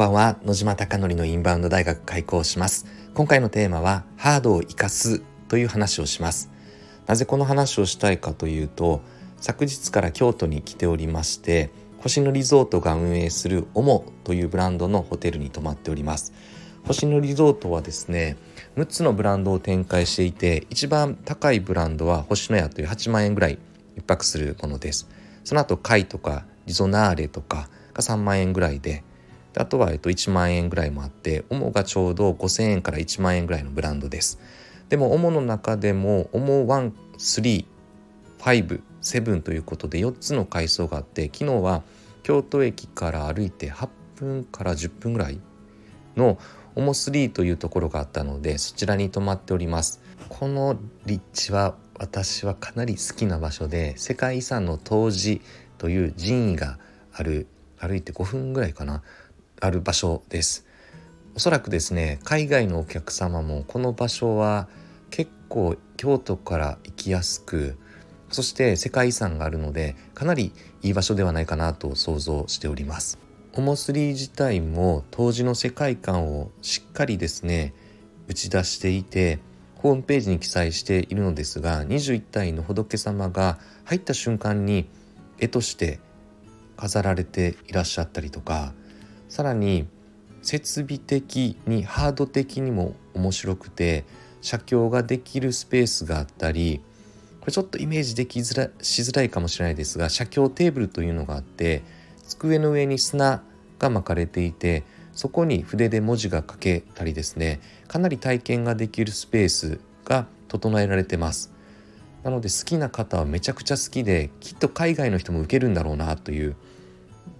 ばんは。野島貴則のインバウンド大学開校します。今回のテーマはハードを生かすという話をします。なぜこの話をしたいかというと昨日から京都に来ておりまして星野リゾートが運営するオモというブランドのホテルに泊まっております。星野リゾートはですね6つのブランドを展開していて一番高いブランドは星野屋という8万円ぐらい一泊するものです。その後貝とかリゾナーレとかが3万円ぐらいであとは、えっと、1万円ぐらいもあってオモがちょうど5000円から1万円ぐらいのブランドです。でもオモの中でもオモ135ということで4つの階層があって昨日は京都駅から歩いて8分から10分ぐらいのオモ3というところがあったのでそちらに泊まっております。この立地は私はかなり好きな場所で世界遺産の東寺という寺院がある歩いて5分ぐらいかな。ある場所です。おそらくですね海外のお客様もこの場所は結構京都から行きやすくそして世界遺産があるのでかなりいい場所ではないかなと想像しております。オモスリー自体も当時の世界観をしっかりですね打ち出していてホームページに記載しているのですが21体の仏様が入った瞬間に絵として飾られていらっしゃったりとかさらに設備的にハード的にも面白くて写経ができるスペースがあったりこれちょっとイメージできづらしづらいかもしれないですが写経テーブルというのがあって机の上に砂が巻かれていてそこに筆で文字が書けたりですねかなり体験ができるスペースが整えられてます。なので好きな方はめちゃくちゃ好きできっと海外の人も受けるんだろうなという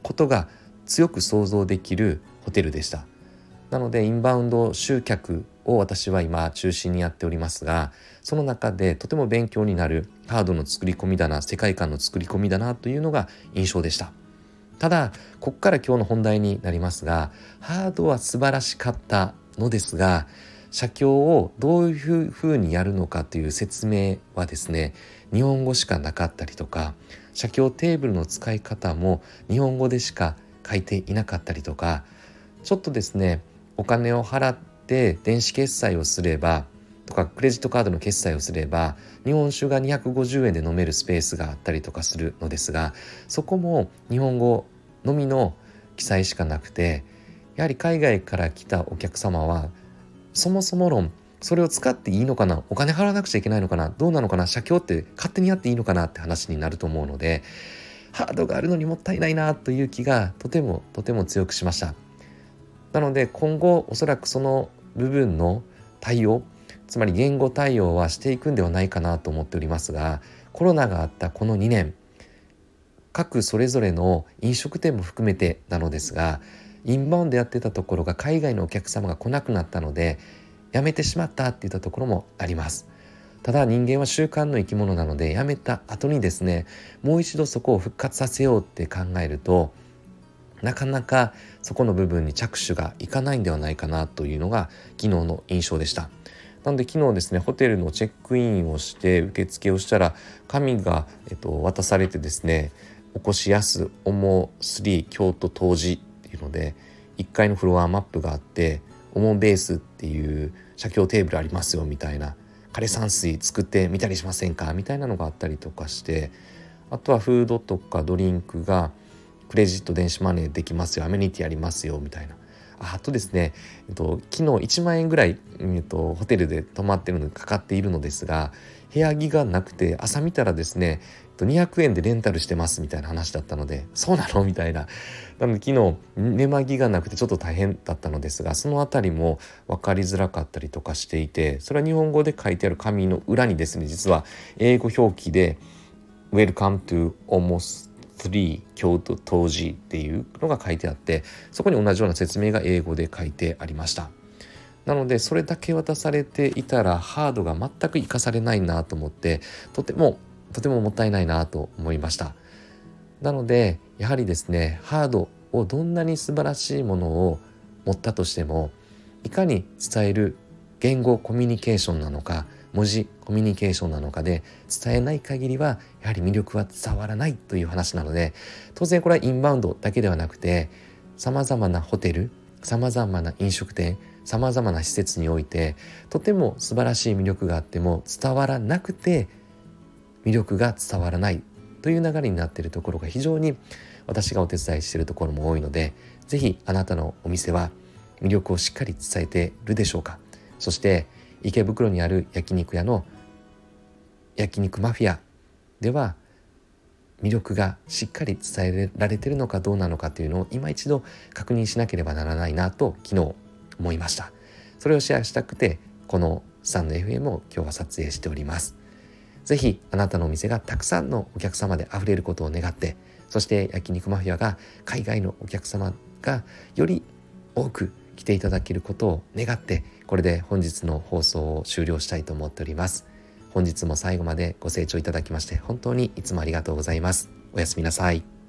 ことが強く想像できるホテルでした。なのでインバウンド集客を私は今中心にやっておりますがその中でとても勉強になるハードの作り込みだな世界観の作り込みだなというのが印象でした。ただここから今日の本題になりますがハードは素晴らしかったのですが写経をどういうふうにやるのかという説明はですね日本語しかなかったりとか写経テーブルの使い方も日本語でしか書いていなかったりとかちょっとですねお金を払って電子決済をすればとかクレジットカードの決済をすれば日本酒が250円で飲めるスペースがあったりとかするのですがそこも日本語のみの記載しかなくてやはり海外から来たお客様はそもそも論それを使っていいのかなお金払わなくちゃいけないのかなどうなのかな写経って勝手にやっていいのかなって話になると思うのでハードがあるのにもったいないなという気がとてもとても強くしました。なので今後おそらくその部分の対応つまり言語対応はしていくんではないかなと思っておりますがコロナがあったこの2年各それぞれの飲食店も含めてなのですがインバウンドやってたところが海外のお客様が来なくなったのでやめてしまったっていったところもあります。ただ人間は習慣の生き物なのでやめた後にですねもう一度そこを復活させようって考えるとなかなかそこの部分に着手がいかないんではないかなというのが昨日の印象でした。なので昨日ですねホテルのチェックインをして受付をしたら紙が、えっと、渡されてですね「おこしやすおも3京都当時」っていうので1階のフロアマップがあって「おもベース」っていう写経テーブルありますよみたいな枯山水作ってみたりしませんか？みたいなのがあったりとかしてあとはフードとかドリンクがクレジット電子マネーできますよアメニティありますよみたいな。あとですね、えっと、昨日1万円ぐらい、えっと、ホテルで泊まってるのにかかっているのですが部屋着がなくて朝見たらですね200円でレンタルしてますみたいな話だったのでそうなの？みたいな。なので昨日寝間着がなくてちょっと大変だったのですがその辺りも分かりづらかったりとかしていてそれは日本語で書いてある紙の裏にですね実は英語表記で「Welcome to almost 3京都当時っていうのが書いてあってそこに同じような説明が英語で書いてありました。なのでそれだけ渡されていたらハードが全く活かされないなと思ってとてもとてももったいないなと思いました。なのでやはりですねハードをどんなに素晴らしいものを持ったとしてもいかに伝える言語コミュニケーションなのか文字コミュニケーションなのかで伝えない限りはやはり魅力は伝わらないという話なので当然これはインバウンドだけではなくてさまざまなホテルさまざまな飲食店さまざまな施設においてとても素晴らしい魅力があっても伝わらなくて魅力が伝わらないという流れになっているところが非常に私がお手伝いしているところも多いので是非あなたのお店は魅力をしっかり伝えているでしょうか。そして池袋にある焼肉屋の焼肉マフィアでは魅力がしっかり伝えられてるのかどうなのかというのを今一度確認しなければならないなと昨日思いました。それをシェアしたくてこのスタンド FM を今日は撮影しております。ぜひあなたのお店がたくさんのお客様で溢れることを願ってそして焼肉マフィアが海外のお客様がより多く来ていただけることを願ってこれで本日の放送を終了したいと思っております。本日も最後までご清聴いただきまして本当にいつもありがとうございます。おやすみなさい。